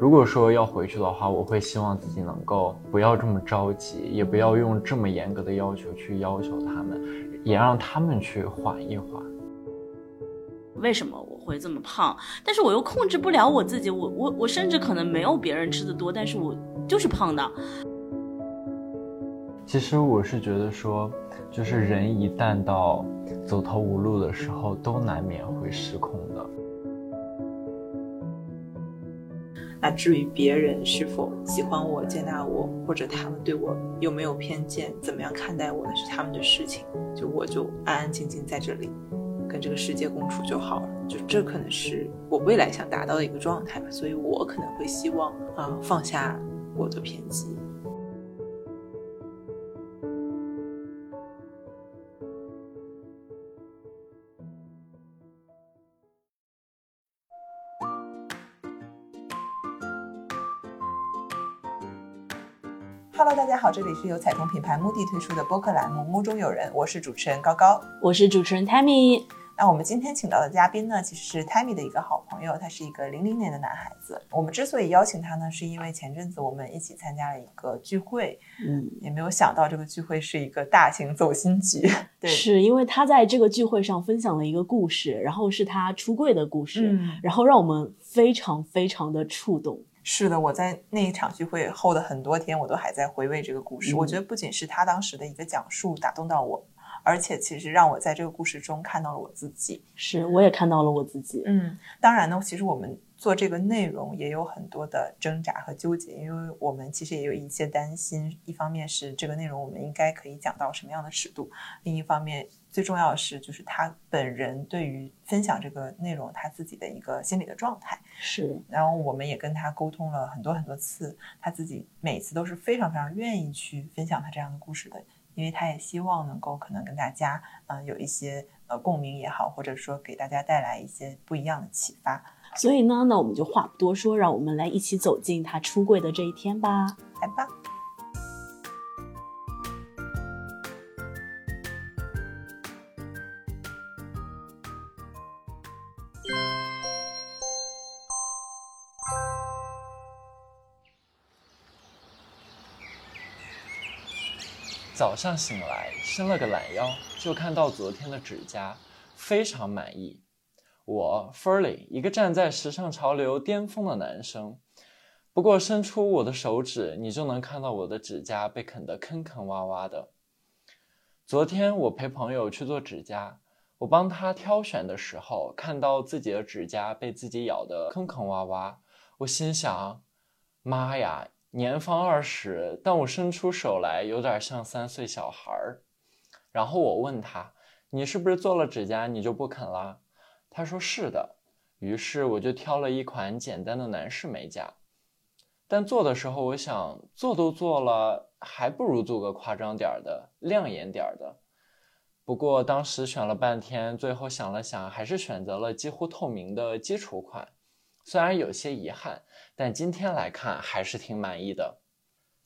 如果说要回去的话，我会希望自己能够不要这么着急，也不要用这么严格的要求去要求他们，也让他们去缓一缓。为什么我会这么胖？但是我又控制不了我自己，我我我甚至可能没有别人吃的多，但是我就是胖的。其实我是觉得说，就是人一旦到走投无路的时候，都难免会失控的。至于别人是否喜欢我、接纳我，或者他们对我有没有偏见、怎么样看待我，那是他们的事情。就我就安安静静在这里。跟这个世界共处就好了，就这可能是我未来想达到的一个状态吧，所以我可能会希望啊放下我的偏激。好，这里是由彩虹品牌 Moody 推出的播客栏目《目中有人》，我是主持人高高，我是主持人 Tammy。那我们今天请到的嘉宾呢，其实是 Tammy 的一个好朋友，他是一个零零年的男孩子。我们之所以邀请他呢，是因为前阵子我们一起参加了一个聚会，嗯，也没有想到这个聚会是一个大型走心局。对，是因为他在这个聚会上分享了一个故事，然后是他出柜的故事，然后让我们非常非常的触动。是的，我在那一场聚会后的很多天，我都还在回味这个故事。我觉得不仅是他当时的一个讲述打动到我。而且其实让我在这个故事中看到了我自己，是我也看到了我自己。嗯，当然呢，其实我们做这个内容也有很多的挣扎和纠结，因为我们其实也有一些担心。一方面是这个内容我们应该可以讲到什么样的尺度，另一方面最重要的是就是他本人对于分享这个内容他自己的一个心理的状态。是，然后我们也跟他沟通了很多很多次，他自己每次都是非常非常愿意去分享他这样的故事的。因为他也希望能够可能跟大家，嗯，有一些呃共鸣也好，或者说给大家带来一些不一样的启发。所以呢，那我们就话不多说，让我们来一起走进他出柜的这一天吧。来吧。早上醒来，伸了个懒腰，就看到昨天的指甲，非常满意。我 Furley，一个站在时尚潮流巅峰的男生。不过伸出我的手指，你就能看到我的指甲被啃得坑坑洼洼的。昨天我陪朋友去做指甲，我帮他挑选的时候，看到自己的指甲被自己咬得坑坑洼洼，我心想：妈呀！年方二十，但我伸出手来有点像三岁小孩儿。然后我问他：“你是不是做了指甲你就不肯啦？”他说：“是的。”于是我就挑了一款简单的男士美甲。但做的时候，我想做都做了，还不如做个夸张点儿的、亮眼点儿的。不过当时选了半天，最后想了想，还是选择了几乎透明的基础款。虽然有些遗憾，但今天来看还是挺满意的。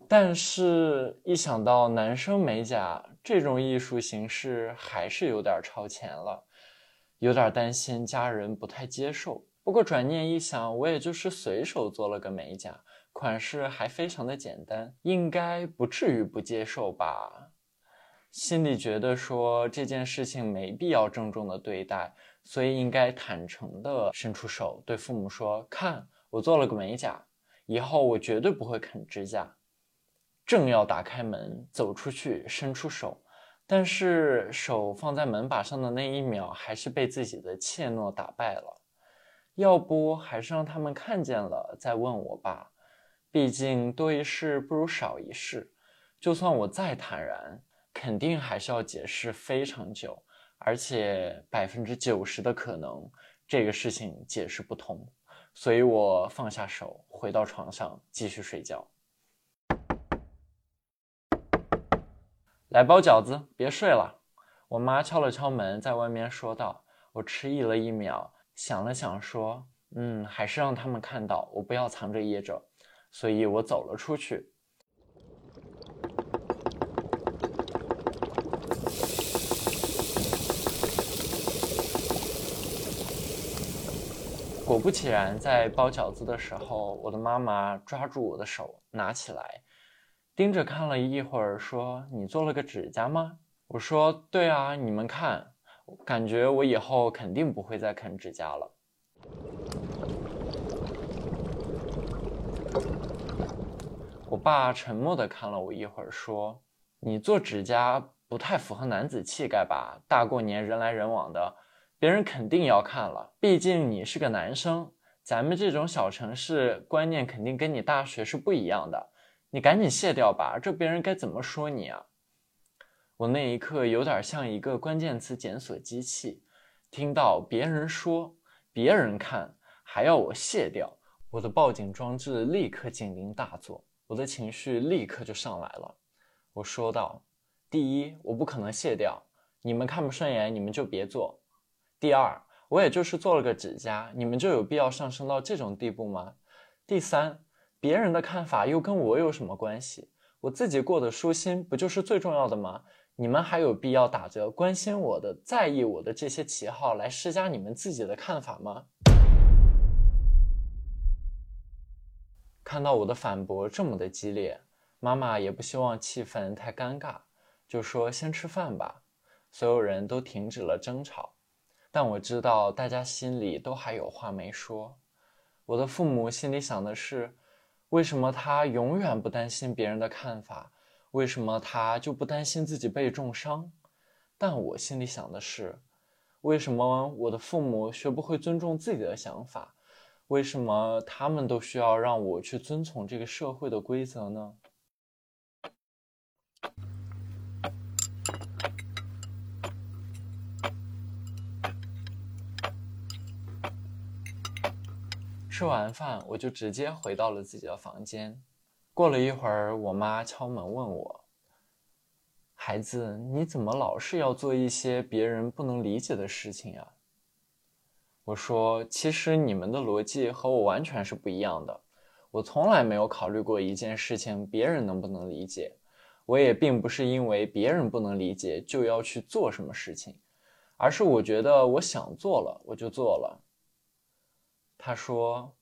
但是，一想到男生美甲这种艺术形式，还是有点超前了，有点担心家人不太接受。不过转念一想，我也就是随手做了个美甲，款式还非常的简单，应该不至于不接受吧。心里觉得说这件事情没必要郑重的对待。所以应该坦诚地伸出手，对父母说：“看，我做了个美甲，以后我绝对不会啃指甲。”正要打开门走出去，伸出手，但是手放在门把上的那一秒，还是被自己的怯懦打败了。要不还是让他们看见了再问我吧，毕竟多一事不如少一事。就算我再坦然，肯定还是要解释非常久。而且百分之九十的可能，这个事情解释不通，所以我放下手，回到床上继续睡觉。来包饺子，别睡了。我妈敲了敲门，在外面说道。我迟疑了一秒，想了想，说：“嗯，还是让他们看到，我不要藏着掖着。”所以我走了出去。果不其然，在包饺子的时候，我的妈妈抓住我的手，拿起来，盯着看了一会儿，说：“你做了个指甲吗？”我说：“对啊，你们看，感觉我以后肯定不会再啃指甲了。”我爸沉默的看了我一会儿，说：“你做指甲不太符合男子气概吧？大过年人来人往的，别人肯定要看了。毕竟你是个男生，咱们这种小城市观念肯定跟你大学是不一样的。你赶紧卸掉吧，这别人该怎么说你啊？”我那一刻有点像一个关键词检索机器，听到别人说、别人看，还要我卸掉，我的报警装置立刻警铃大作。我的情绪立刻就上来了，我说道：“第一，我不可能卸掉，你们看不顺眼，你们就别做。第二，我也就是做了个指甲，你们就有必要上升到这种地步吗？第三，别人的看法又跟我有什么关系？我自己过得舒心，不就是最重要的吗？你们还有必要打着关心我的、在意我的这些旗号来施加你们自己的看法吗？”看到我的反驳这么的激烈，妈妈也不希望气氛太尴尬，就说先吃饭吧。所有人都停止了争吵，但我知道大家心里都还有话没说。我的父母心里想的是，为什么他永远不担心别人的看法？为什么他就不担心自己被重伤？但我心里想的是，为什么我的父母学不会尊重自己的想法？为什么他们都需要让我去遵从这个社会的规则呢？吃完饭，我就直接回到了自己的房间。过了一会儿，我妈敲门问我：“孩子，你怎么老是要做一些别人不能理解的事情呀？”我说：“其实你们的逻辑和我完全是不一样的。我从来没有考虑过一件事情别人能不能理解，我也并不是因为别人不能理解就要去做什么事情，而是我觉得我想做了，我就做了。”他说：“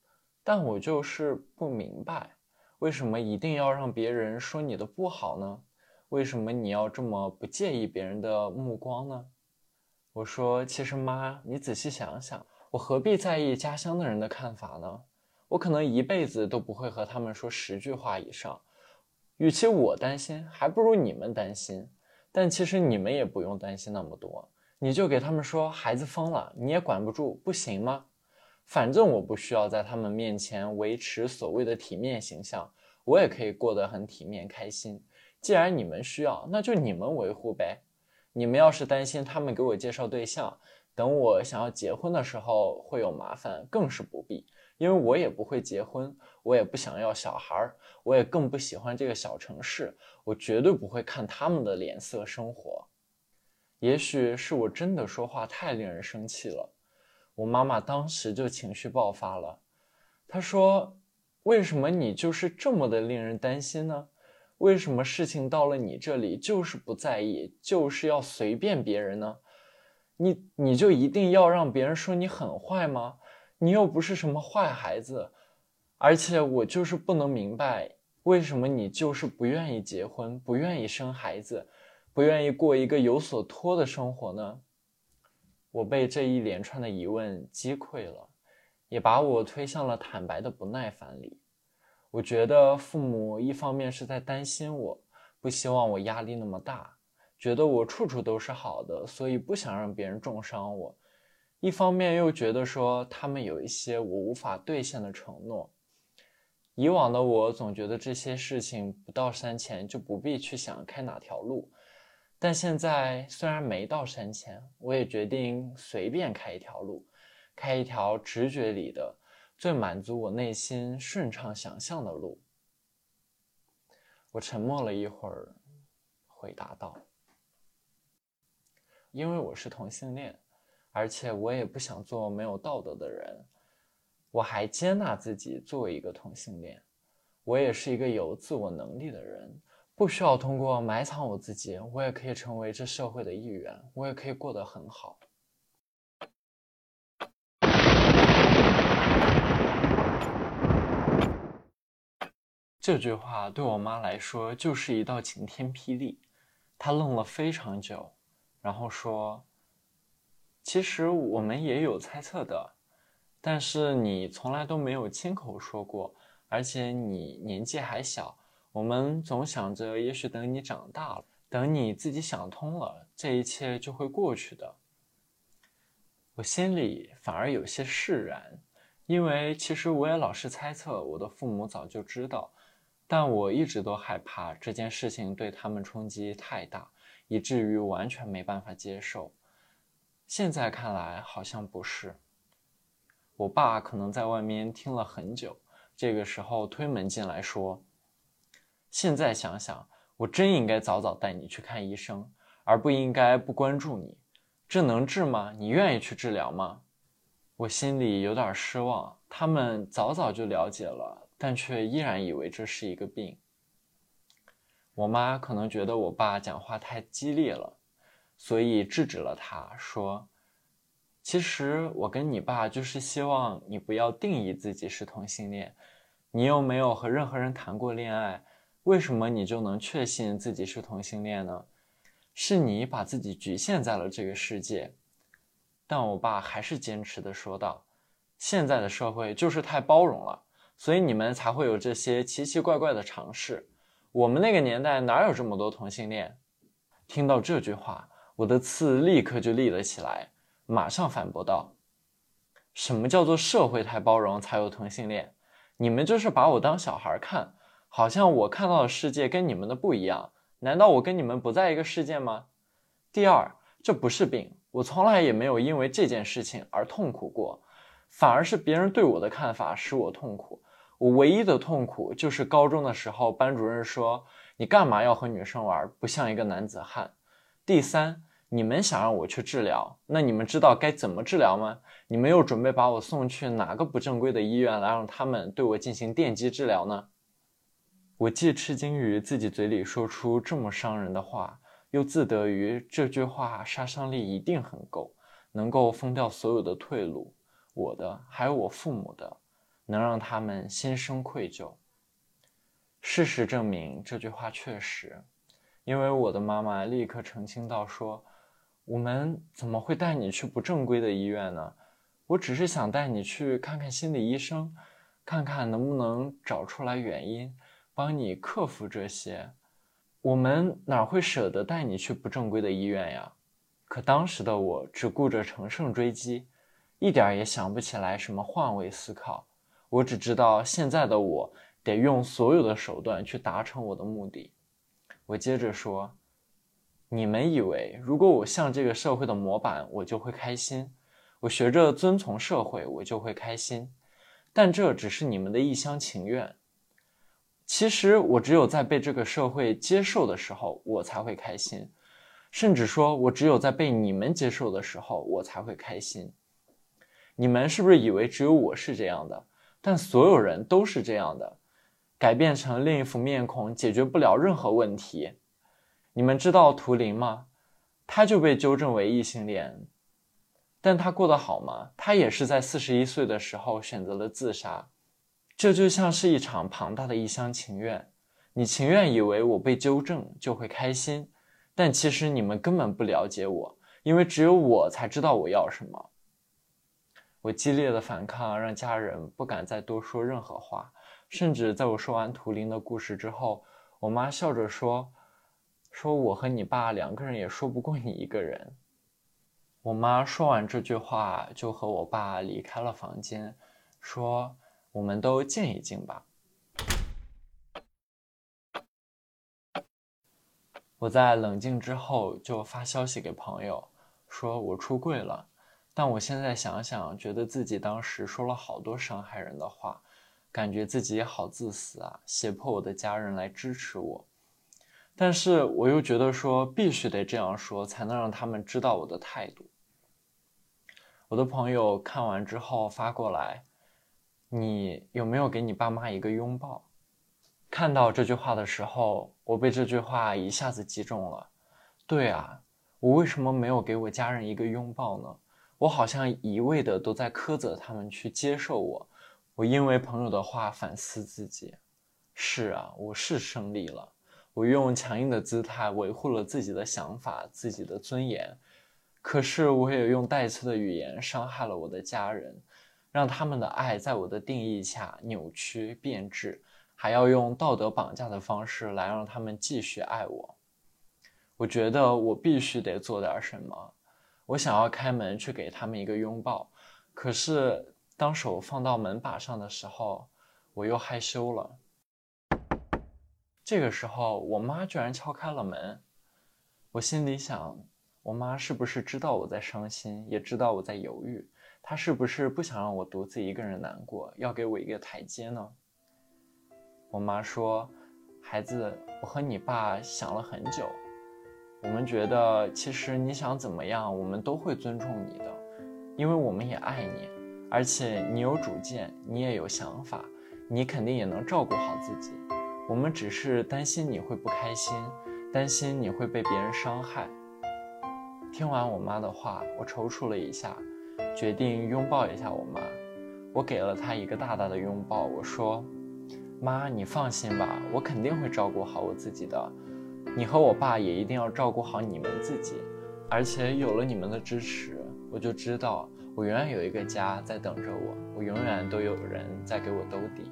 但我就是不明白，为什么一定要让别人说你的不好呢？为什么你要这么不介意别人的目光呢？”我说：“其实妈，你仔细想想。”我何必在意家乡的人的看法呢？我可能一辈子都不会和他们说十句话以上。与其我担心，还不如你们担心。但其实你们也不用担心那么多，你就给他们说孩子疯了，你也管不住，不行吗？反正我不需要在他们面前维持所谓的体面形象，我也可以过得很体面开心。既然你们需要，那就你们维护呗。你们要是担心他们给我介绍对象，等我想要结婚的时候会有麻烦，更是不必，因为我也不会结婚，我也不想要小孩儿，我也更不喜欢这个小城市，我绝对不会看他们的脸色生活。也许是我真的说话太令人生气了，我妈妈当时就情绪爆发了，她说：“为什么你就是这么的令人担心呢？为什么事情到了你这里就是不在意，就是要随便别人呢？”你你就一定要让别人说你很坏吗？你又不是什么坏孩子，而且我就是不能明白，为什么你就是不愿意结婚，不愿意生孩子，不愿意过一个有所托的生活呢？我被这一连串的疑问击溃了，也把我推向了坦白的不耐烦里。我觉得父母一方面是在担心我，不希望我压力那么大。觉得我处处都是好的，所以不想让别人重伤我。一方面又觉得说他们有一些我无法兑现的承诺。以往的我总觉得这些事情不到山前就不必去想开哪条路，但现在虽然没到山前，我也决定随便开一条路，开一条直觉里的最满足我内心顺畅想象的路。我沉默了一会儿，回答道。因为我是同性恋，而且我也不想做没有道德的人，我还接纳自己作为一个同性恋，我也是一个有自我能力的人，不需要通过埋藏我自己我也可以成为这社会的一员我也可以过得很好。这句话对我妈来说就是一道晴天霹雳她愣了非常久然后说其实我们也有猜测的但是你从来都没有亲口说过而且你年纪还小我们总想着也许等你长大了，等你自己想通了，这一切就会过去的。”我心里反而有些释然，因为其实我也老是猜测我的父母早就知道。但我一直都害怕这件事情对他们冲击太大，以至于完全没办法接受。现在看来好像不是。我爸可能在外面听了很久，这个时候推门进来说：“现在想想，我真应该早早带你去看医生，而不应该不关注你。这能治吗？你愿意去治疗吗？”我心里有点失望，他们早早就了解了。但却依然以为这是一个病。我妈可能觉得我爸讲话太激烈了，所以制止了他，说：“其实我跟你爸就是希望你不要定义自己是同性恋。你又没有和任何人谈过恋爱，为什么你就能确信自己是同性恋呢？是你把自己局限在了这个世界。”但我爸还是坚持的说道：“现在的社会就是太包容了。”所以你们才会有这些奇奇怪怪的尝试。我们那个年代哪有这么多同性恋？听到这句话，我的刺立刻就立了起来，马上反驳道：“什么叫做社会太包容才有同性恋？你们就是把我当小孩看，好像我看到的世界跟你们的不一样。难道我跟你们不在一个世界吗？第二，这不是病，我从来也没有因为这件事情而痛苦过，反而是别人对我的看法使我痛苦。”我唯一的痛苦就是高中的时候，班主任说：“你干嘛要和女生玩？不像一个男子汉。”第三，你们想让我去治疗，那你们知道该怎么治疗吗？你们又准备把我送去哪个不正规的医院来让他们对我进行电击治疗呢？我既吃惊于自己嘴里说出这么伤人的话，又自得于这句话杀伤力一定很够，能够封掉所有的退路，我的还有我父母的。能让他们心生愧疚。事实证明，这句话确实，因为我的妈妈立刻澄清道：“说我们怎么会带你去不正规的医院呢？我只是想带你去看看心理医生，看看能不能找出来原因，帮你克服这些。我们哪会舍得带你去不正规的医院呀？可当时的我只顾着乘胜追击，一点也想不起来什么换位思考。”我只知道，现在的我得用所有的手段去达成我的目的。我接着说：“你们以为，如果我像这个社会的模板，我就会开心；我学着遵从社会，我就会开心。但这只是你们的一厢情愿。其实，我只有在被这个社会接受的时候，我才会开心。甚至说，我只有在被你们接受的时候，我才会开心。你们是不是以为只有我是这样的？”但所有人都是这样的，改变成另一副面孔解决不了任何问题。你们知道图灵吗？他就被纠正为异性恋，但他过得好吗？他也是在四十一岁的时候选择了自杀。这就像是一场庞大的一厢情愿。你情愿以为我被纠正就会开心，但其实你们根本不了解我，因为只有我才知道我要什么。我激烈的反抗让家人不敢再多说任何话，甚至在我说完图灵的故事之后，我妈笑着说：“说我和你爸两个人也说不过你一个人。”我妈说完这句话，就和我爸离开了房间，说：“我们都静一静吧。”我在冷静之后就发消息给朋友，说我出柜了。但我现在想想，觉得自己当时说了好多伤害人的话，感觉自己好自私啊，胁迫我的家人来支持我。但是我又觉得说必须得这样说，才能让他们知道我的态度。我的朋友看完之后发过来：“你有没有给你爸妈一个拥抱？”看到这句话的时候，我被这句话一下子击中了。对啊，我为什么没有给我家人一个拥抱呢？我好像一味的都在苛责他们去接受我，我因为朋友的话反思自己，是啊，我是胜利了。我用强硬的姿态维护了自己的想法、自己的尊严，可是我也用带刺的语言伤害了我的家人，让他们的爱在我的定义下扭曲变质，还要用道德绑架的方式来让他们继续爱我。我觉得我必须得做点什么。我想要开门去给他们一个拥抱，可是当手放到门把上的时候，我又害羞了。这个时候，我妈居然敲开了门。我心里想，我妈是不是知道我在伤心，也知道我在犹豫？她是不是不想让我独自一个人难过，要给我一个台阶呢？我妈说：“孩子，我和你爸想了很久，我们觉得其实你想怎么样，我们都会尊重你的，因为我们也爱你，而且你有主见，你也有想法，你肯定也能照顾好自己。”我们只是担心你会不开心，担心你会被别人伤害。听完我妈的话，我踌躇了一下，决定拥抱一下我妈。我给了她一个大大的拥抱，我说：“妈，你放心吧，我肯定会照顾好我自己的。你和我爸也一定要照顾好你们自己。而且有了你们的支持，我就知道我永远有一个家在等着我，我永远都有人在给我兜底。”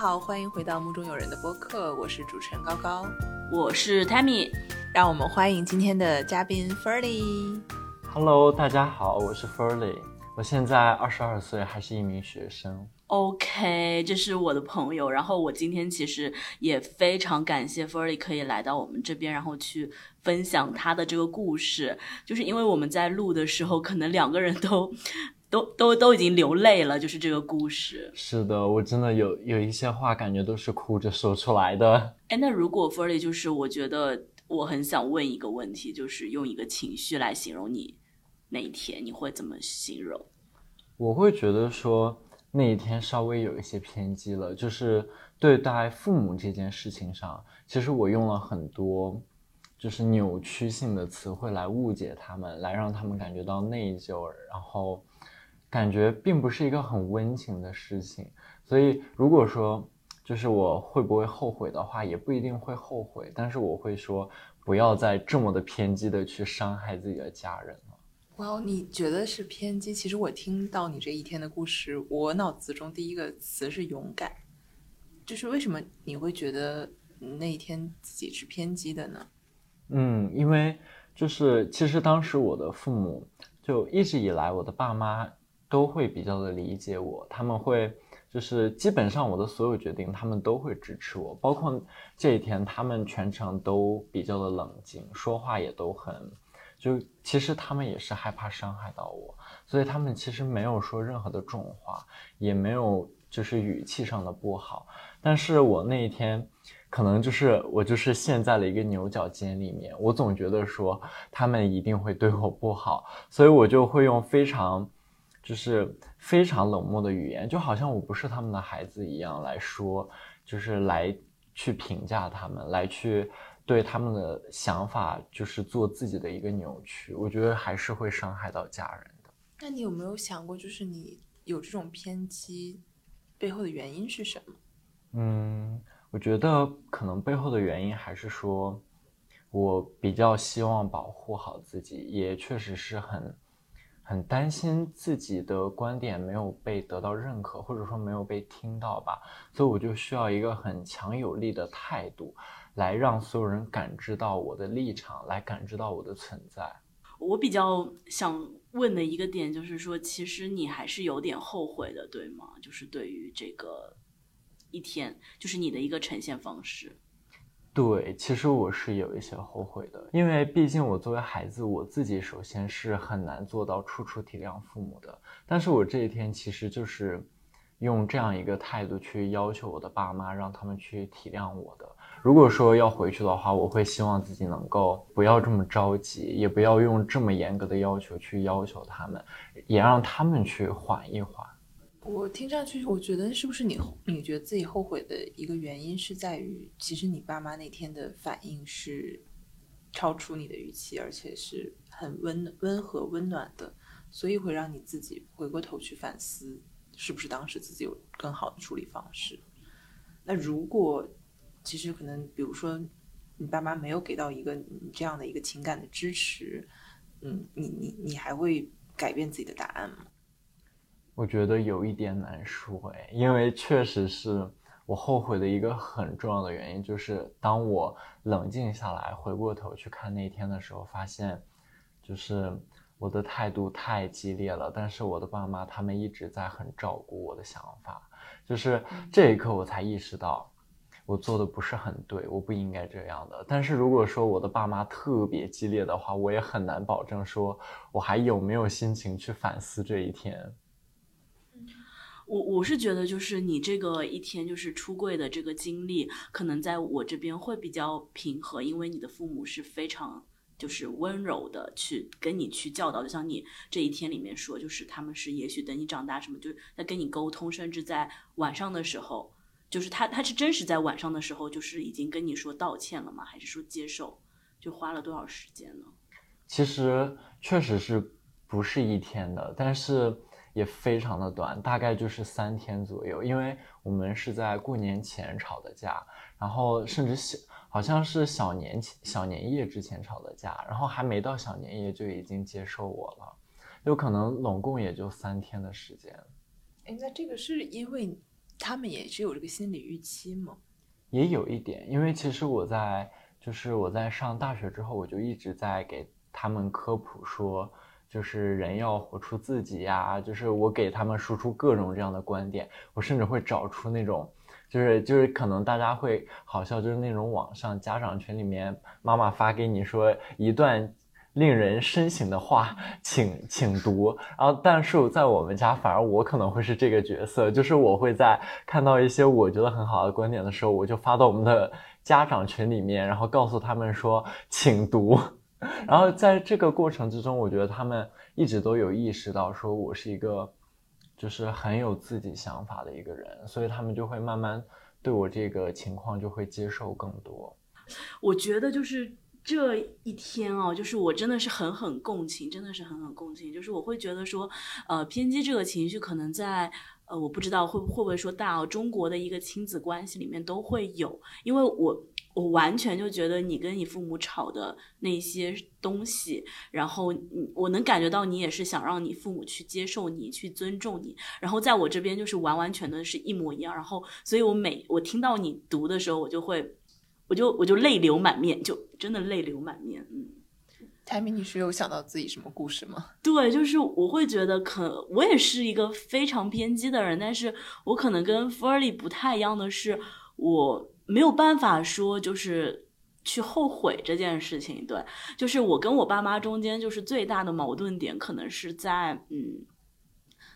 好，欢迎回到目中有人的播客，我是主持人高高，我是 Tammy，让我们欢迎今天的嘉宾 Ferly。Hello，大家好，我是 Ferly，我现在二十二岁，还是一名学生。OK，这是我的朋友，然后我今天其实也非常感谢 Ferly 可以来到我们这边，然后去分享他的这个故事，就是因为我们在录的时候，可能两个人都。都都都已经流泪了，就是这个故事。是的，我真的有有一些话，感觉都是哭着说出来的。哎，那如果 f e r l y 就是我觉得我很想问一个问题，就是用一个情绪来形容你那一天，你会怎么形容？我会觉得说那一天稍微有一些偏激了，就是对待父母这件事情上，其实我用了很多就是扭曲性的词汇来误解他们，来让他们感觉到内疚，然后。感觉并不是一个很温情的事情，所以如果说就是我会不会后悔的话，也不一定会后悔。但是我会说，不要再这么的偏激的去伤害自己的家人了。哇，你觉得是偏激？其实我听到你这一天的故事，我脑子中第一个词是勇敢。就是为什么你会觉得那一天自己是偏激的呢？嗯，因为就是其实当时我的父母就一直以来，我的爸妈。都会比较的理解我，他们会就是基本上我的所有决定，他们都会支持我。包括这一天，他们全程都比较的冷静，说话也都很，就其实他们也是害怕伤害到我，所以他们其实没有说任何的重话，也没有就是语气上的不好。但是我那一天，可能就是我就是陷在了一个牛角尖里面，我总觉得说他们一定会对我不好，所以我就会用非常。就是非常冷漠的语言，就好像我不是他们的孩子一样来说，就是来去评价他们，来去对他们的想法就是做自己的一个扭曲。我觉得还是会伤害到家人的。那你有没有想过，就是你有这种偏激背后的原因是什么？嗯，我觉得可能背后的原因还是说，我比较希望保护好自己，也确实是很。很担心自己的观点没有被得到认可，或者说没有被听到吧，所以我就需要一个很强有力的态度，来让所有人感知到我的立场，来感知到我的存在。我比较想问的一个点就是说，其实你还是有点后悔的，对吗？就是对于这个一天，就是你的一个呈现方式。对，其实我是有一些后悔的，因为毕竟我作为孩子，我自己首先是很难做到处处体谅父母的。但是我这一天其实就是用这样一个态度去要求我的爸妈，让他们去体谅我的。如果说要回去的话，我会希望自己能够不要这么着急，也不要用这么严格的要求去要求他们，也让他们去缓一缓。我听上去，我觉得是不是你你觉得自己后悔的一个原因是在于，其实你爸妈那天的反应是超出你的预期，而且是很温温和温暖的，所以会让你自己回过头去反思，是不是当时自己有更好的处理方式。那如果其实可能，比如说你爸妈没有给到一个你这样的一个情感的支持，嗯，你你你还会改变自己的答案吗？我觉得有一点难说哎，因为确实是我后悔的一个很重要的原因，就是当我冷静下来，回过头去看那天的时候，发现就是我的态度太激烈了。但是我的爸妈他们一直在很照顾我的想法，就是这一刻我才意识到我做的不是很对，我不应该这样的。但是如果说我的爸妈特别激烈的话，我也很难保证说我还有没有心情去反思这一天。我我是觉得，就是你这个一天就是出柜的这个经历，可能在我这边会比较平和，因为你的父母是非常就是温柔的去跟你去教导，就像你这一天里面说，就是他们是也许等你长大什么，就是在跟你沟通，甚至在晚上的时候，就是他他是真实在晚上的时候，就是已经跟你说道歉了吗？还是说接受？就花了多少时间呢？其实确实是不是一天的，但是。也非常的短，大概就是三天左右，因为我们是在过年前吵的架，然后甚至小好像是小年前小年夜之前吵的架，然后还没到小年夜就已经接受我了，有可能拢共也就三天的时间。哎，那这个是因为他们也是有这个心理预期吗？也有一点，因为其实我在就是我在上大学之后，我就一直在给他们科普说。就是人要活出自己呀，就是我给他们输出各种这样的观点，我甚至会找出那种，就是就是可能大家会好笑，就是那种网上家长群里面妈妈发给你说一段令人深省的话，请请读。然后，但是在我们家，反而我可能会是这个角色，就是我会在看到一些我觉得很好的观点的时候，我就发到我们的家长群里面，然后告诉他们说，请读。然后在这个过程之中，我觉得他们一直都有意识到，说我是一个就是很有自己想法的一个人，所以他们就会慢慢对我这个情况就会接受更多。我觉得就是这一天哦，就是我真的是狠狠共情，真的是狠狠共情。就是我会觉得说，呃，偏激这个情绪可能在呃，我不知道会会不会说大哦中国的一个亲子关系里面都会有，因为我。我完全就觉得你跟你父母吵的那些东西，然后我能感觉到你也是想让你父母去接受你，去尊重你。然后在我这边就是完完全的是一模一样。然后，所以我每我听到你读的时候，我就会，我就我就泪流满面，就真的泪流满面。嗯，泰米，你是有想到自己什么故事吗？对，就是我会觉得，可我也是一个非常偏激的人，但是我可能跟 Ferly 不太一样的是，我。没有办法说，就是去后悔这件事情。对，就是我跟我爸妈中间，就是最大的矛盾点，可能是在，嗯，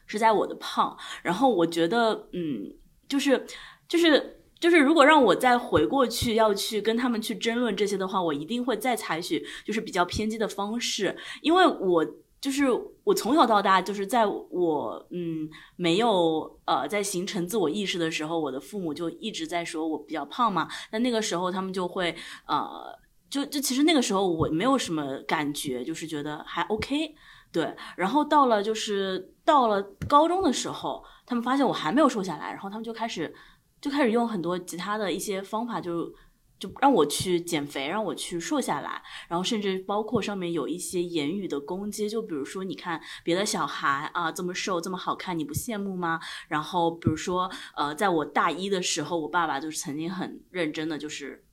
是在我的胖。然后我觉得，嗯，就是，就是，就是，如果让我再回过去，要去跟他们去争论这些的话，我一定会再采取就是比较偏激的方式，因为我。就是我从小到大，就是在我嗯没有呃在形成自我意识的时候，我的父母就一直在说我比较胖嘛。那那个时候他们就会呃就就其实那个时候我没有什么感觉，就是觉得还 OK 对。然后到了就是到了高中的时候，他们发现我还没有瘦下来，然后他们就开始就开始用很多其他的一些方法就。就让我去减肥，让我去瘦下来，然后甚至包括上面有一些言语的攻击，就比如说，你看别的小孩啊这么瘦这么好看，你不羡慕吗？然后比如说，呃，在我大一的时候，我爸爸就是曾经很认真的就是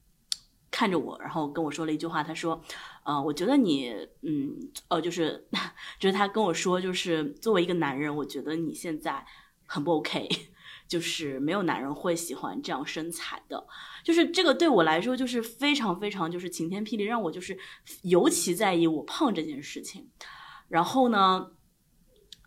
看着我，然后跟我说了一句话，他说，呃，我觉得你，嗯，呃，就是 就是他跟我说，就是作为一个男人，我觉得你现在很不 OK。就是没有男人会喜欢这样身材的，就是这个对我来说就是非常非常就是晴天霹雳，让我就是尤其在意我胖这件事情。然后呢，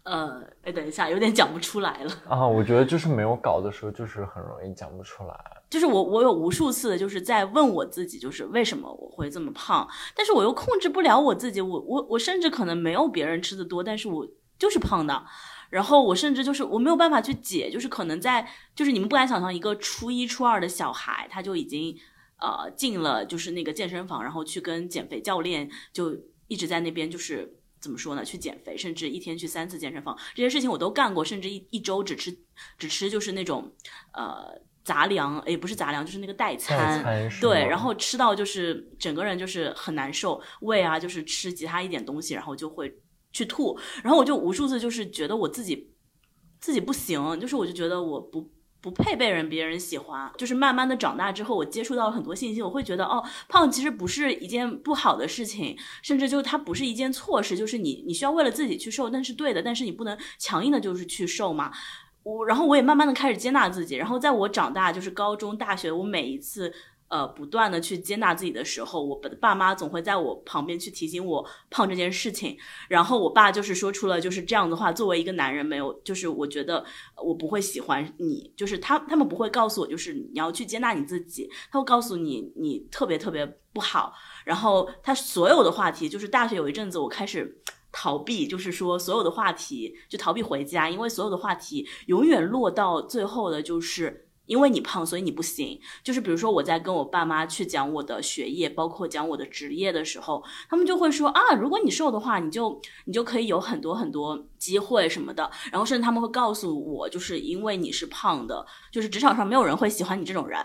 呃，哎，等一下，有点讲不出来了啊。我觉得就是没有搞的时候，就是很容易讲不出来。就是我，我有无数次的就是在问我自己，就是为什么我会这么胖，但是我又控制不了我自己，我我我甚至可能没有别人吃的多，但是我就是胖的，然后我甚至就是我没有办法去解，就是可能在就是你们不敢想象一个初一初二的小孩，他就已经呃进了就是那个健身房，然后去跟减肥教练就一直在那边就是怎么说呢，去减肥，甚至一天去三次健身房，这些事情我都干过，甚至一一周只吃只吃就是那种呃。杂粮，也不是杂粮，就是那个代餐，对，然后吃到就是整个人就是很难受，胃啊就是吃其他一点东西，然后就会去吐，然后我就无数次就是觉得我自己自己不行，就是我就觉得我不不配被人别人喜欢，就是慢慢的长大之后，我接触到了很多信息，我会觉得哦，胖其实不是一件不好的事情，甚至就它不是一件错事，就是你你需要为了自己去瘦，那是对的，但是你不能强硬的就是去瘦嘛。我然后我也慢慢的开始接纳自己，然后在我长大就是高中、大学，我每一次呃不断的去接纳自己的时候，我爸妈总会在我旁边去提醒我胖这件事情。然后我爸就是说出了就是这样的话，作为一个男人，没有就是我觉得我不会喜欢你，就是他他们不会告诉我就是你要去接纳你自己，他会告诉你你特别特别不好。然后他所有的话题就是大学有一阵子我开始。逃避就是说，所有的话题就逃避回家，因为所有的话题永远落到最后的，就是因为你胖，所以你不行。就是比如说，我在跟我爸妈去讲我的学业，包括讲我的职业的时候，他们就会说啊，如果你瘦的话，你就你就可以有很多很多机会什么的。然后甚至他们会告诉我，就是因为你是胖的，就是职场上没有人会喜欢你这种人。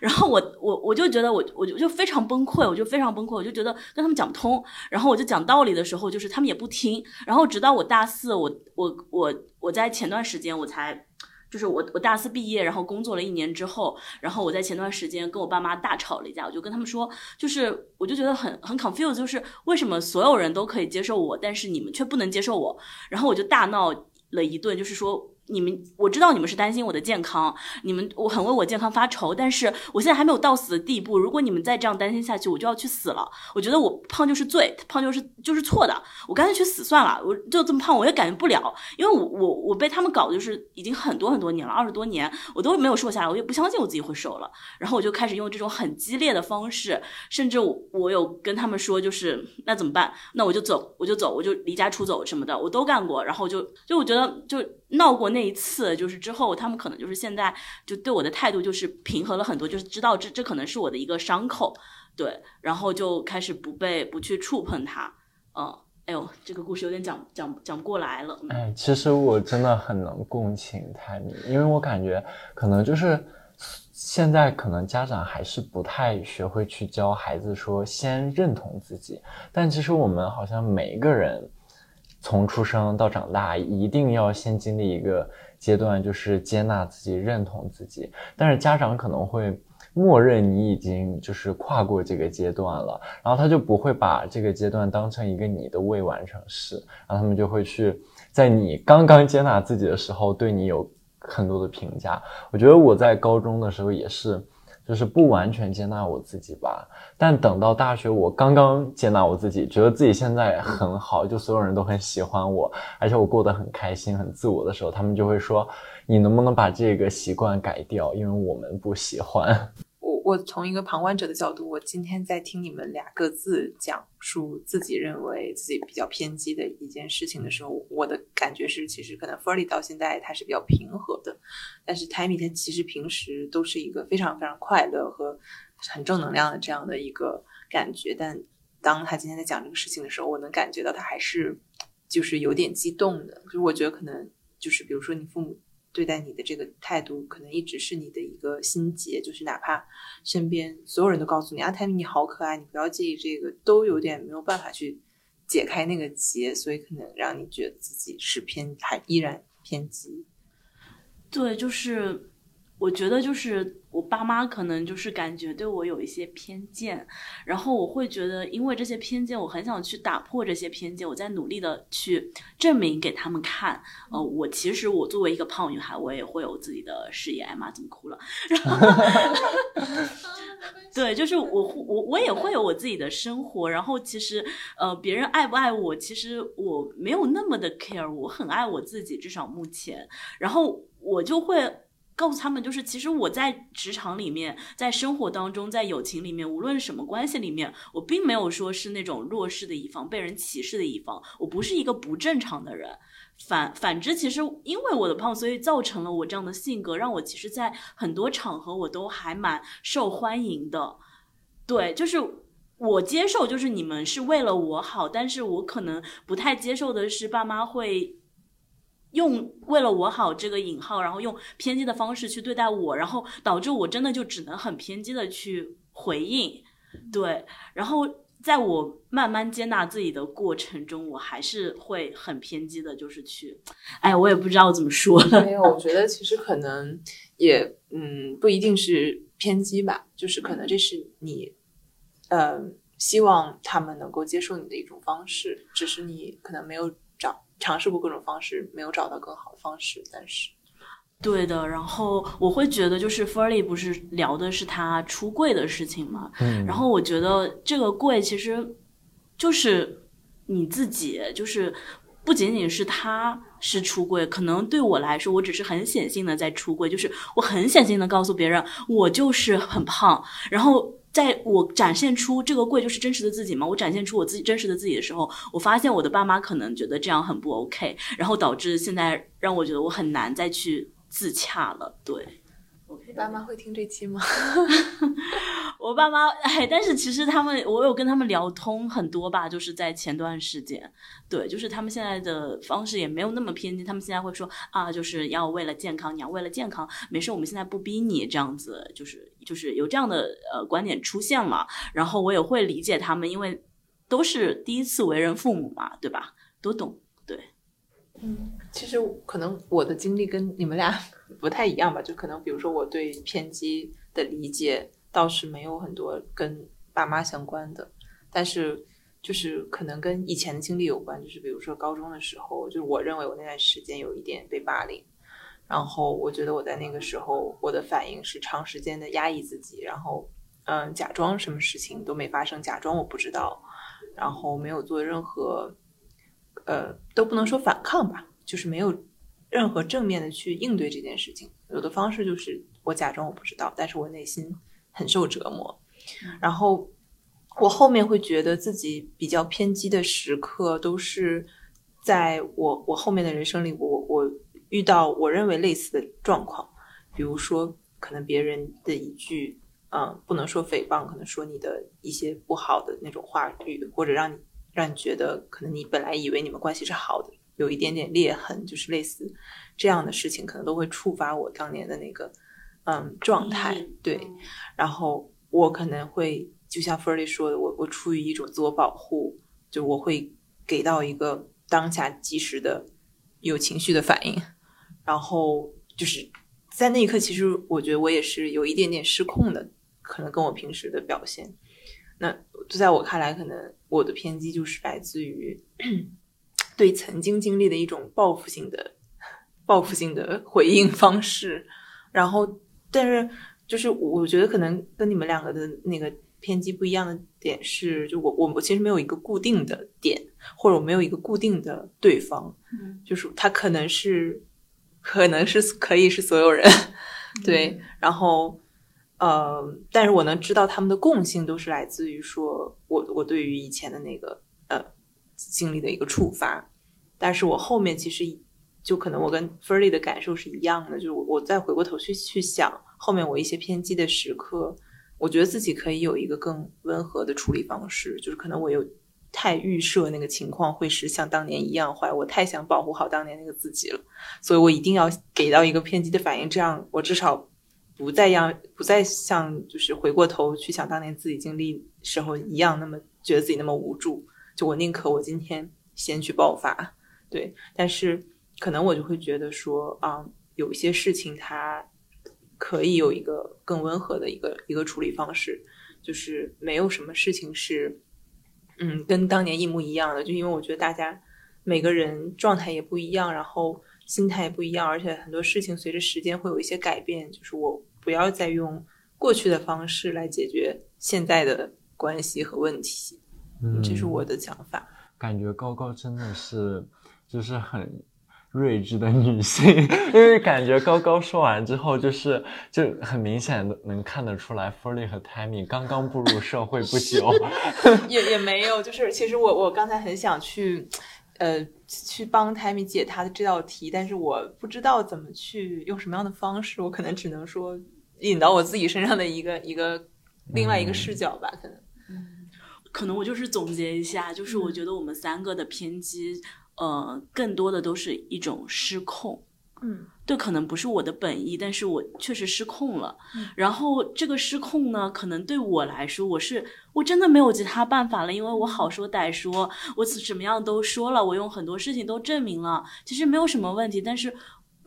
然后我我我就觉得我我就就非常崩溃，我就非常崩溃，我就觉得跟他们讲不通。然后我就讲道理的时候，就是他们也不听。然后直到我大四，我我我我在前段时间我才，就是我我大四毕业，然后工作了一年之后，然后我在前段时间跟我爸妈大吵了一架，我就跟他们说，就是我就觉得很很 confused，就是为什么所有人都可以接受我，但是你们却不能接受我。然后我就大闹了一顿，就是说。你们我知道你们是担心我的健康，你们我很为我健康发愁，但是我现在还没有到死的地步。如果你们再这样担心下去，我就要去死了。我觉得我胖就是罪，胖就是就是错的，我干脆去死算了。我就这么胖，我也改变不了，因为我我我被他们搞的就是已经很多很多年了，二十多年我都没有瘦下来，我也不相信我自己会瘦了。然后我就开始用这种很激烈的方式，甚至我我有跟他们说，就是那怎么办？那我就走，我就走，我就离家出走什么的，我都干过。然后就就我觉得就闹过那。那一次就是之后，他们可能就是现在就对我的态度就是平和了很多，就是知道这这可能是我的一个伤口，对，然后就开始不被不去触碰它。嗯，哎呦，这个故事有点讲讲讲不过来了。哎，其实我真的很能共情泰米，因为我感觉可能就是现在可能家长还是不太学会去教孩子说先认同自己，但其实我们好像每一个人。从出生到长大，一定要先经历一个阶段，就是接纳自己、认同自己。但是家长可能会默认你已经就是跨过这个阶段了，然后他就不会把这个阶段当成一个你的未完成事，然后他们就会去在你刚刚接纳自己的时候，对你有很多的评价。我觉得我在高中的时候也是。就是不完全接纳我自己吧，但等到大学，我刚刚接纳我自己，觉得自己现在很好，就所有人都很喜欢我，而且我过得很开心、很自我的时候，他们就会说：“你能不能把这个习惯改掉？因为我们不喜欢。”我从一个旁观者的角度，我今天在听你们俩各自讲述自己认为自己比较偏激的一件事情的时候，我的感觉是，其实可能 f e r l y 到现在他是比较平和的，但是 Timmy 他其实平时都是一个非常非常快乐和很正能量的这样的一个感觉，但当他今天在讲这个事情的时候，我能感觉到他还是就是有点激动的，就是我觉得可能就是比如说你父母。对待你的这个态度，可能一直是你的一个心结，就是哪怕身边所有人都告诉你啊，泰米你好可爱，你不要介意这个，都有点没有办法去解开那个结，所以可能让你觉得自己是偏还依然偏激。对，就是我觉得就是。我爸妈可能就是感觉对我有一些偏见，然后我会觉得，因为这些偏见，我很想去打破这些偏见，我在努力的去证明给他们看。呃，我其实我作为一个胖女孩，我也会有自己的事业。哎妈，怎么哭了？然后，对，就是我我我也会有我自己的生活。然后其实呃，别人爱不爱我，其实我没有那么的 care。我很爱我自己，至少目前。然后我就会。告诉他们，就是其实我在职场里面，在生活当中，在友情里面，无论什么关系里面，我并没有说是那种弱势的一方，被人歧视的一方，我不是一个不正常的人。反反之，其实因为我的胖，所以造成了我这样的性格，让我其实，在很多场合我都还蛮受欢迎的。对，就是我接受，就是你们是为了我好，但是我可能不太接受的是，爸妈会用“为了我好”这个引号，然后用偏激的方式去对待我，然后导致我真的就只能很偏激的去回应。对，然后。在我慢慢接纳自己的过程中，我还是会很偏激的，就是去，哎，我也不知道怎么说了。没有，我觉得其实可能也，嗯，不一定是偏激吧，就是可能这是你，呃，希望他们能够接受你的一种方式，只是你可能没有找尝试过各种方式，没有找到更好的方式，但是。对的，然后我会觉得，就是 Furley 不是聊的是他出柜的事情嘛，嗯，然后我觉得这个柜其实就是你自己，就是不仅仅是他是出柜，可能对我来说，我只是很显性的在出柜，就是我很显性的告诉别人，我就是很胖，然后在我展现出这个贵就是真实的自己嘛，我展现出我自己真实的自己的时候，我发现我的爸妈可能觉得这样很不 OK，然后导致现在让我觉得我很难再去。自洽了，对。你爸妈会听这期吗？我爸妈哎，但是其实他们，我有跟他们聊通很多吧，就是在前段时间，对，就是他们现在的方式也没有那么偏激，他们现在会说啊，就是要为了健康，你要为了健康，没事，我们现在不逼你这样子，就是就是有这样的呃观点出现了，然后我也会理解他们，因为都是第一次为人父母嘛，对吧？都懂。嗯，其实可能我的经历跟你们俩 不太一样吧，就可能比如说我对偏激的理解倒是没有很多跟爸妈相关的，但是就是可能跟以前的经历有关，就是比如说高中的时候，就是我认为我那段时间有一点被霸凌，然后我觉得我在那个时候我的反应是长时间的压抑自己，然后嗯假装什么事情都没发生，假装我不知道，然后没有做任何。呃，都不能说反抗吧，就是没有任何正面的去应对这件事情。有的方式就是我假装我不知道，但是我内心很受折磨。然后我后面会觉得自己比较偏激的时刻，都是在我我后面的人生里，我我遇到我认为类似的状况，比如说可能别人的一句，嗯，不能说诽谤，可能说你的一些不好的那种话语，或者让你。让你觉得可能你本来以为你们关系是好的，有一点点裂痕，就是类似这样的事情，可能都会触发我当年的那个嗯状态。对，然后我可能会就像 f e r l y 说的，我我出于一种自我保护，就我会给到一个当下及时的有情绪的反应，然后就是在那一刻，其实我觉得我也是有一点点失控的，可能跟我平时的表现。那就在我看来，可能我的偏激就是来自于 对曾经经历的一种报复性的、报复性的回应方式。然后，但是就是我觉得可能跟你们两个的那个偏激不一样的点是，就我我我其实没有一个固定的点，或者我没有一个固定的对方，就是他可能是，可能是可以是所有人，对，然后。呃，但是我能知道他们的共性都是来自于说，我我对于以前的那个呃经历的一个触发，但是我后面其实就可能我跟 f e r l y 的感受是一样的，就是我我再回过头去去想后面我一些偏激的时刻，我觉得自己可以有一个更温和的处理方式，就是可能我有太预设那个情况会是像当年一样坏，我太想保护好当年那个自己了，所以我一定要给到一个偏激的反应，这样我至少。不再让，不再像就是回过头去想当年自己经历时候一样，那么觉得自己那么无助。就我宁可我今天先去爆发，对。但是可能我就会觉得说啊，有一些事情它可以有一个更温和的一个一个处理方式，就是没有什么事情是嗯跟当年一模一样的。就因为我觉得大家每个人状态也不一样，然后心态也不一样，而且很多事情随着时间会有一些改变。就是我。不要再用过去的方式来解决现在的关系和问题，嗯，这是我的想法。感觉高高真的是，就是很睿智的女性，因为感觉高高说完之后，就是就很明显的能看得出来 f u l l y 和 Tammy 刚刚步入社会不久，也也没有，就是其实我我刚才很想去，呃，去帮 Tammy 解他的这道题，但是我不知道怎么去用什么样的方式，我可能只能说引到我自己身上的一个一个另外一个视角吧，可能。可能我就是总结一下，就是我觉得我们三个的偏激，呃，更多的都是一种失控。嗯，对，可能不是我的本意，但是我确实失控了。然后这个失控呢，可能对我来说，我是我真的没有其他办法了，因为我好说歹说，我怎么样都说了，我用很多事情都证明了，其实没有什么问题，但是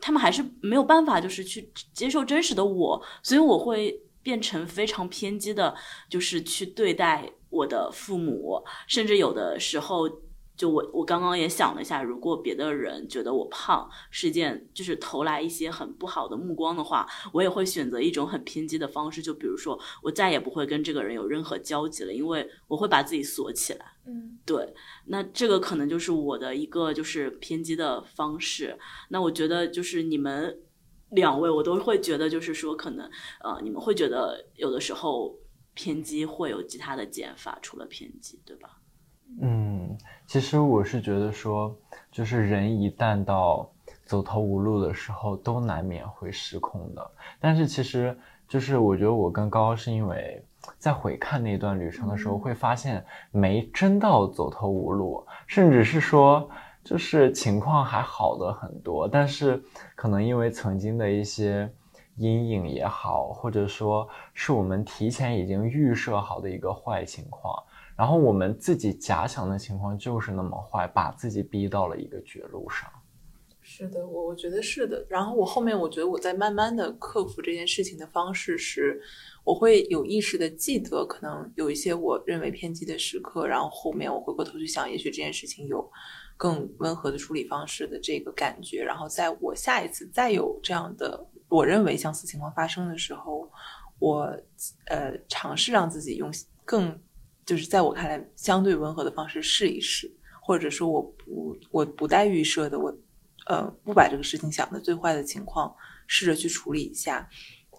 他们还是没有办法，就是去接受真实的我，所以我会变成非常偏激的，就是去对待。我的父母，甚至有的时候，就我我刚刚也想了一下，如果别的人觉得我胖是件，就是投来一些很不好的目光的话，我也会选择一种很偏激的方式，就比如说，我再也不会跟这个人有任何交集了，因为我会把自己锁起来。嗯，对，那这个可能就是我的一个就是偏激的方式。那我觉得就是你们两位，我都会觉得就是说，可能呃，你们会觉得有的时候。偏激会有其他的减法，除了偏激，对吧？嗯，其实我是觉得说，就是人一旦到走投无路的时候，都难免会失控的。但是其实，就是我觉得我跟高高是因为在回看那段旅程的时候，会发现没真到走投无路，甚至是说，就是情况还好的很多。但是可能因为曾经的一些。阴影也好，或者说是我们提前已经预设好的一个坏情况，然后我们自己假想的情况就是那么坏，把自己逼到了一个绝路上。是的，我我觉得是的。然后我后面我觉得我在慢慢的克服这件事情的方式是，我会有意识的记得可能有一些我认为偏激的时刻，然后后面我回过头去想，也许这件事情有更温和的处理方式的这个感觉，然后在我下一次再有这样的。我认为相似情况发生的时候，我呃尝试让自己用更就是在我看来相对温和的方式试一试，或者说我不我不带预设的，我呃不把这个事情想的最坏的情况试着去处理一下，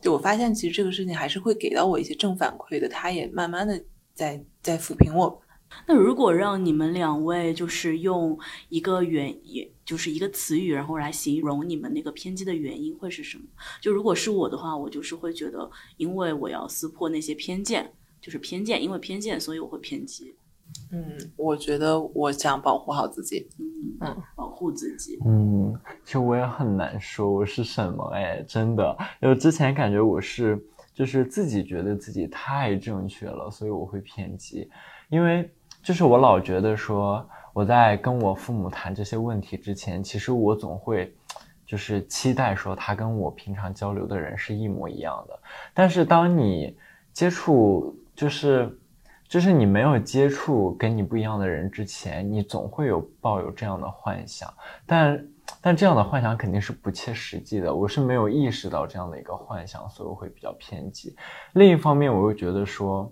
就我发现其实这个事情还是会给到我一些正反馈的，它也慢慢的在在抚平我。那如果让你们两位就是用一个原也就是一个词语，然后来形容你们那个偏激的原因会是什么？就如果是我的话，我就是会觉得，因为我要撕破那些偏见，就是偏见，因为偏见，所以我会偏激。嗯，我觉得我想保护好自己。嗯嗯，保护自己。嗯，其实我也很难说我是什么，哎，真的，因为之前感觉我是就是自己觉得自己太正确了，所以我会偏激，因为。就是我老觉得说，我在跟我父母谈这些问题之前，其实我总会，就是期待说他跟我平常交流的人是一模一样的。但是当你接触，就是，就是你没有接触跟你不一样的人之前，你总会有抱有这样的幻想。但但这样的幻想肯定是不切实际的。我是没有意识到这样的一个幻想，所以我会比较偏激。另一方面，我又觉得说。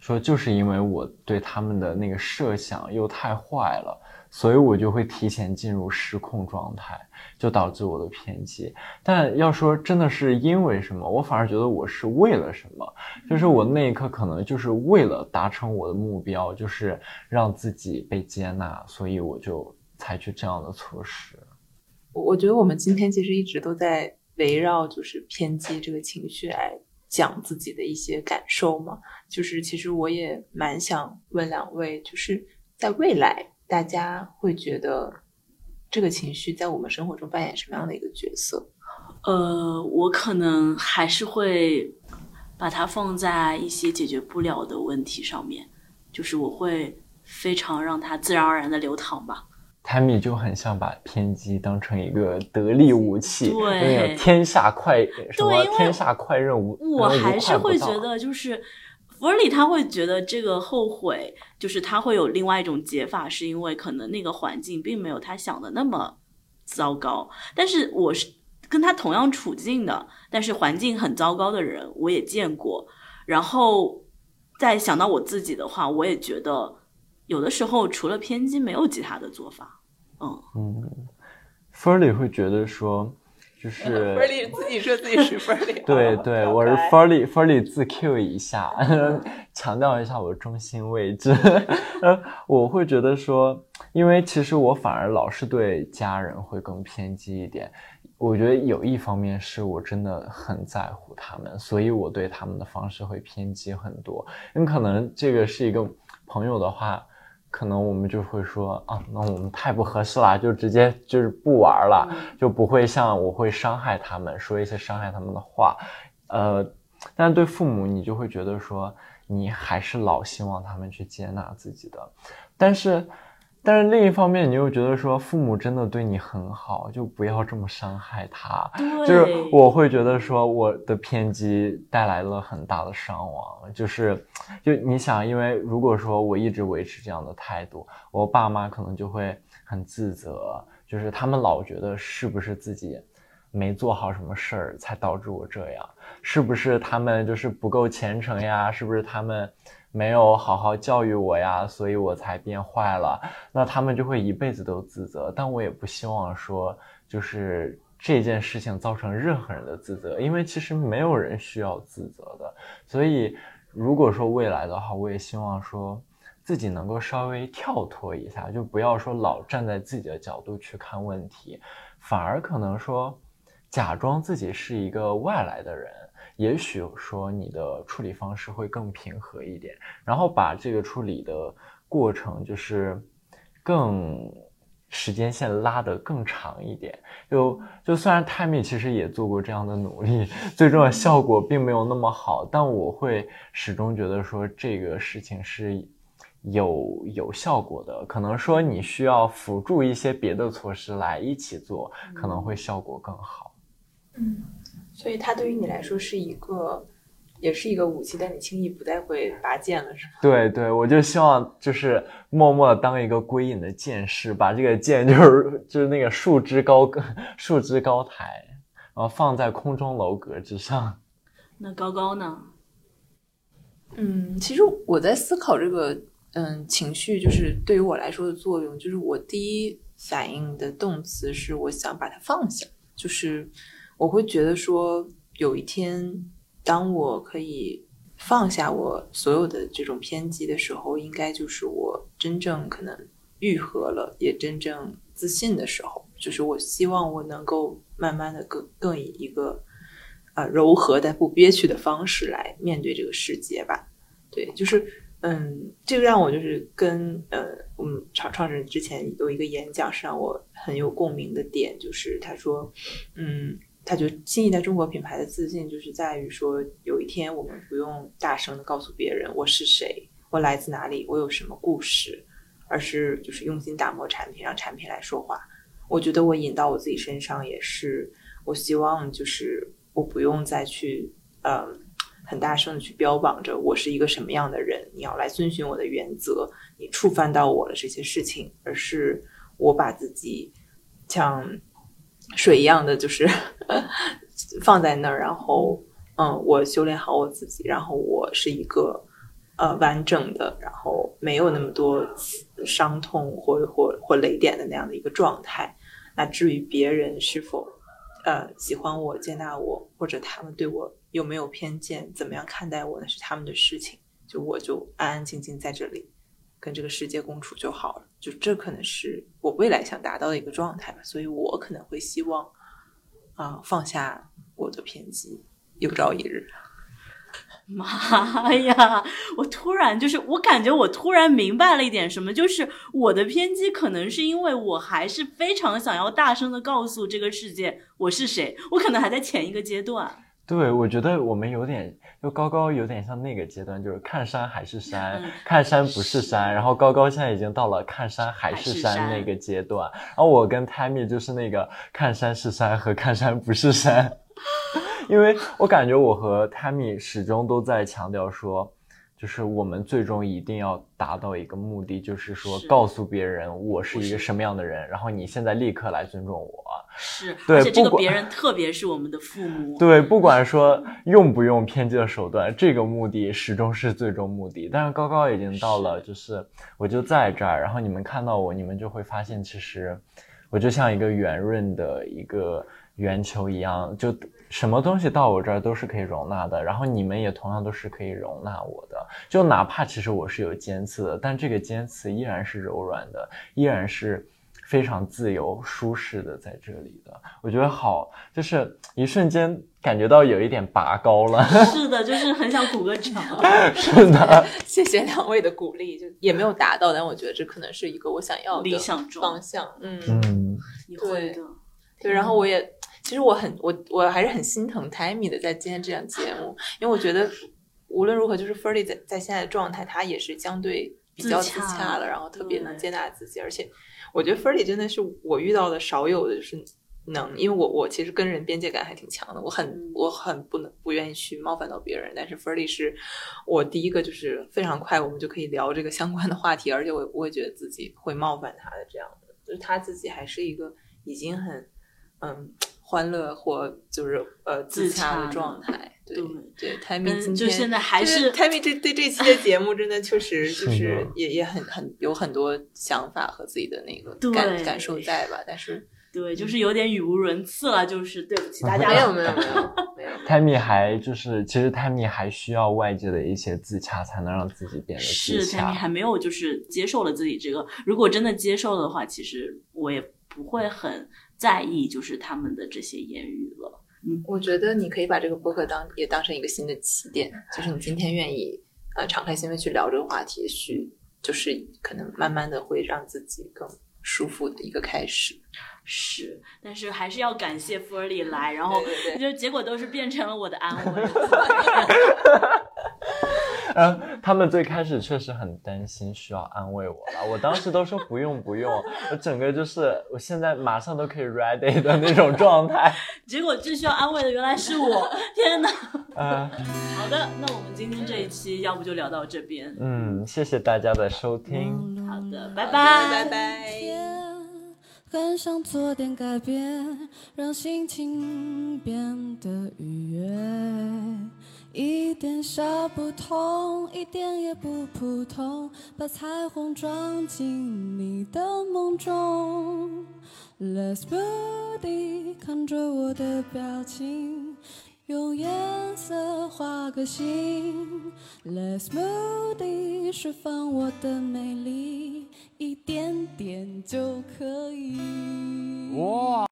说就是因为我对他们的那个设想又太坏了，所以我就会提前进入失控状态，就导致我的偏激。但要说真的是因为什么，我反而觉得我是为了什么，就是我那一刻可能就是为了达成我的目标，就是让自己被接纳，所以我就采取这样的措施。我觉得我们今天其实一直都在围绕就是偏激这个情绪来。讲自己的一些感受嘛，就是其实我也蛮想问两位，就是在未来，大家会觉得这个情绪在我们生活中扮演什么样的一个角色？呃，我可能还是会把它放在一些解决不了的问题上面，就是我会非常让它自然而然的流淌吧。Tammy 就很像把偏激当成一个得力武器，对，天下快什么天下快任务，我还是会觉得就是 f u r l y 他会觉得这个后悔，就是他会有另外一种解法，是因为可能那个环境并没有他想的那么糟糕，但是我是跟他同样处境的，但是环境很糟糕的人我也见过，然后再想到我自己的话，我也觉得。有的时候除了偏激，没有其他的做法。嗯嗯，芬里会觉得说，就是芬里自己说自己是芬里，对对，我是芬里，芬里自 Q 一下，强调一下我中心位置。呃，我会觉得说，因为其实我反而老是对家人会更偏激一点。我觉得有一方面是我真的很在乎他们，所以我对他们的方式会偏激很多。你可能这个是一个朋友的话。可能我们就会说啊，那我们太不合适了，就直接就是不玩了，就不会像我会伤害他们，说一些伤害他们的话，呃，但对父母你就会觉得说，你还是老希望他们去接纳自己的，但是。但是另一方面，你又觉得说父母真的对你很好，就不要这么伤害他。就是我会觉得说我的偏激带来了很大的伤亡。就是，就你想，因为如果说我一直维持这样的态度，我爸妈可能就会很自责，就是他们老觉得是不是自己没做好什么事儿才导致我这样，是不是他们就是不够虔诚呀？是不是他们？没有好好教育我呀，所以我才变坏了。那他们就会一辈子都自责，但我也不希望说，就是这件事情造成任何人的自责，因为其实没有人需要自责的。所以，如果说未来的话，我也希望说自己能够稍微跳脱一下，就不要说老站在自己的角度去看问题，反而可能说假装自己是一个外来的人。也许说你的处理方式会更平和一点，然后把这个处理的过程就是更时间线拉得更长一点。就就虽然泰米其实也做过这样的努力，最终的效果并没有那么好，但我会始终觉得说这个事情是有有效果的。可能说你需要辅助一些别的措施来一起做，可能会效果更好。嗯。所以它对于你来说是一个，也是一个武器，但你轻易不再会拔剑了，是吗？对对，我就希望就是默默的当一个归隐的剑士，把这个剑就是就是那个树枝高树枝高台，然后放在空中楼阁之上。那高高呢？嗯，其实我在思考这个，嗯，情绪就是对于我来说的作用，就是我第一反应的动词是我想把它放下，就是。我会觉得说，有一天，当我可以放下我所有的这种偏激的时候，应该就是我真正可能愈合了，也真正自信的时候。就是我希望我能够慢慢的更更以一个啊柔和但不憋屈的方式来面对这个世界吧。对，就是嗯，这个让我就是跟呃我们创创始人之前有一个演讲是让我很有共鸣的点，就是他说，嗯。他就新一代中国品牌的自信，就是在于说，有一天我们不用大声的告诉别人我是谁，我来自哪里，我有什么故事，而是就是用心打磨产品，让产品来说话。我觉得我引到我自己身上也是，我希望就是我不用再去嗯很大声的去标榜着我是一个什么样的人，你要来遵循我的原则，你触犯到我的这些事情，而是我把自己像。水一样的就是 放在那儿，然后嗯，我修炼好我自己，然后我是一个呃完整的，然后没有那么多伤痛或或或雷点的那样的一个状态。那至于别人是否呃喜欢我、接纳我，或者他们对我有没有偏见、怎么样看待我，那是他们的事情。就我就安安静静在这里。跟这个世界共处就好了，就这可能是我未来想达到的一个状态吧，所以我可能会希望啊放下我的偏激，有朝一日。妈呀！我突然就是我感觉我突然明白了一点什么，就是我的偏激可能是因为我还是非常想要大声的告诉这个世界我是谁，我可能还在前一个阶段。对，我觉得我们有点，就高高有点像那个阶段，就是看山还是山，看山不是山。然后高高现在已经到了看山还是山那个阶段，然后我跟 Tammy 就是那个看山是山和看山不是山，因为我感觉我和 Tammy 始终都在强调说。就是我们最终一定要达到一个目的，就是说告诉别人我是一个什么样的人，然后你现在立刻来尊重我。是，对，而且这个别人特别是我们的父母。对，不管说用不用偏激的手段，这个目的始终是最终目的。但是高高已经到了，就是我就在这儿，然后你们看到我，你们就会发现，其实。我就像一个圆润的一个圆球一样，就什么东西到我这儿都是可以容纳的，然后你们也同样都是可以容纳我的，就哪怕其实我是有尖刺的，但这个尖刺依然是柔软的，依然是。非常自由舒适的在这里的，我觉得好，就是一瞬间感觉到有一点拔高了。是的，就是很想鼓个掌。是的，谢谢两位的鼓励，就也没有达到，但我觉得这可能是一个我想要的理想方向。嗯嗯，你会的。对，然后我也其实我很我我还是很心疼 Tammy 的，在今天这档节目，因为我觉得无论如何，就是 Ferdy 在在现在的状态，他也是相对比较自洽了，然后特别能接纳自己，而且。我觉得 Ferdy 真的是我遇到的少有的，就是能，因为我我其实跟人边界感还挺强的，我很我很不能不愿意去冒犯到别人，但是 Ferdy 是我第一个就是非常快我们就可以聊这个相关的话题，而且我不会觉得自己会冒犯他的这样的，就是他自己还是一个已经很嗯欢乐或就是呃自洽的状态。对对，Tammy 今天就现在还是 Tammy 这对这期的节目真的确实就是也也很很有很多想法和自己的那个感感受在吧，但是对，就是有点语无伦次了，就是对不起大家，没有没有没有没有。Tammy 还就是其实 Tammy 还需要外界的一些自洽，才能让自己变得是 Tammy 还没有就是接受了自己这个，如果真的接受的话，其实我也不会很在意就是他们的这些言语了。嗯，我觉得你可以把这个播客当也当成一个新的起点，就是你今天愿意呃敞开心扉去聊这个话题，去就是可能慢慢的会让自己更舒服的一个开始。是，但是还是要感谢 e r l y 来，然后就结果都是变成了我的安慰。嗯，他们最开始确实很担心需要安慰我了，我当时都说不用不用，我整个就是我现在马上都可以 ready 的那种状态。结果最需要安慰的原来是我，天哪！嗯，好的，那我们今天这一期要不就聊到这边。嗯，谢谢大家的收听。好的，拜拜拜拜。很想做点改变，让心情变得愉悦。一点小不同，一点也不普通，把彩虹装进你的梦中。Let's body 看着我的表情，用颜色画个心。Let's moody 释放我的美丽，一点点就可以。哇！